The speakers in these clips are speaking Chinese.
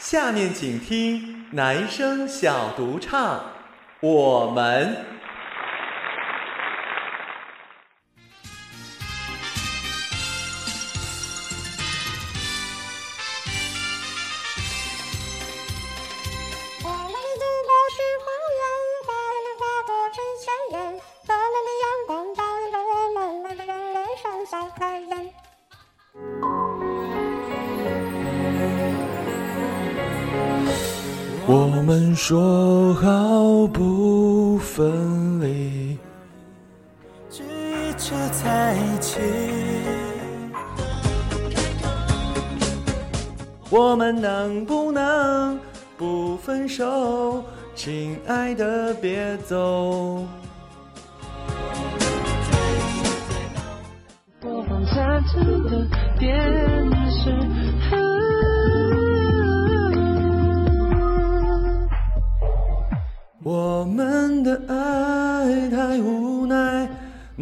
下面请听男生小独唱《我们》。我们说好不分离，只一直在一起。我们能不能不分手？亲爱的，别走。播放赞成的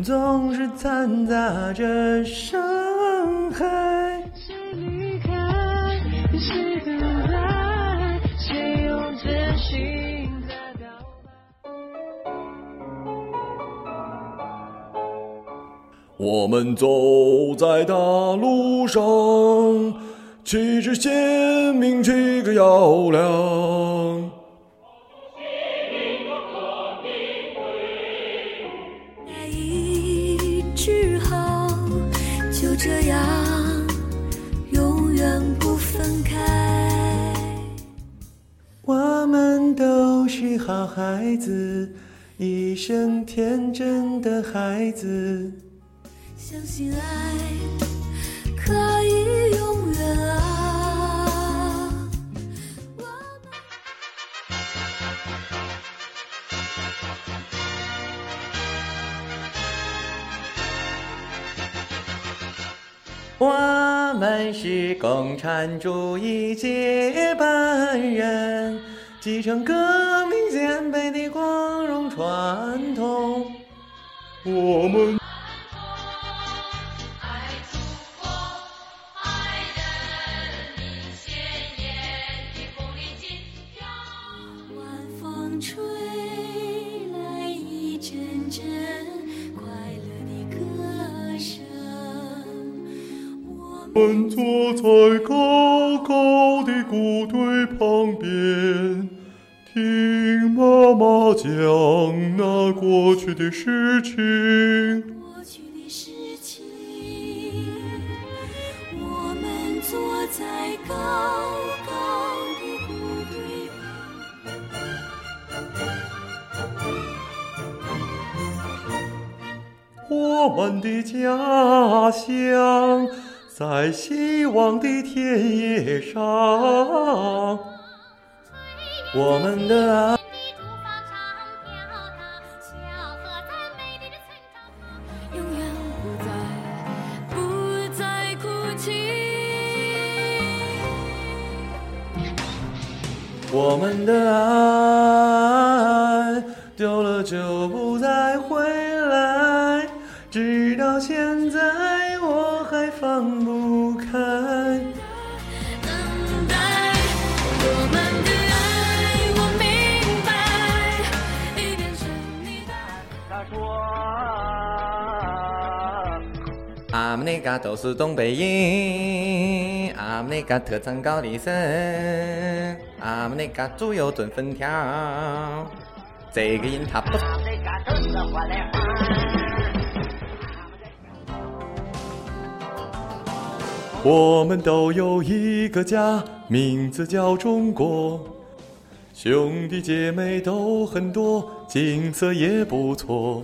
总是掺杂着伤害。谁离开，谁等待，谁用真心在表白？我们走在大路上，旗帜鲜明，旗歌嘹亮。这样永远不分开。我们都是好孩子，一生天真的孩子。相信爱可以永我们是共产主义接班人，继承革命先辈的光荣传统。我们晚风吹我们坐在高高的谷堆旁边，听妈妈讲那过去的事情。过去的事情，我们坐在高高的谷堆旁。我们的家乡在希望的田野上，我们的爱。永远不再不再哭泣。我们的爱丢了就不他说。俺们那嘎都是东北人，俺们那嘎特产高丽参，俺们那嘎猪油炖粉条。这个人他不。我们都有一个家，名字叫中国。兄弟姐妹都很多，景色也不错。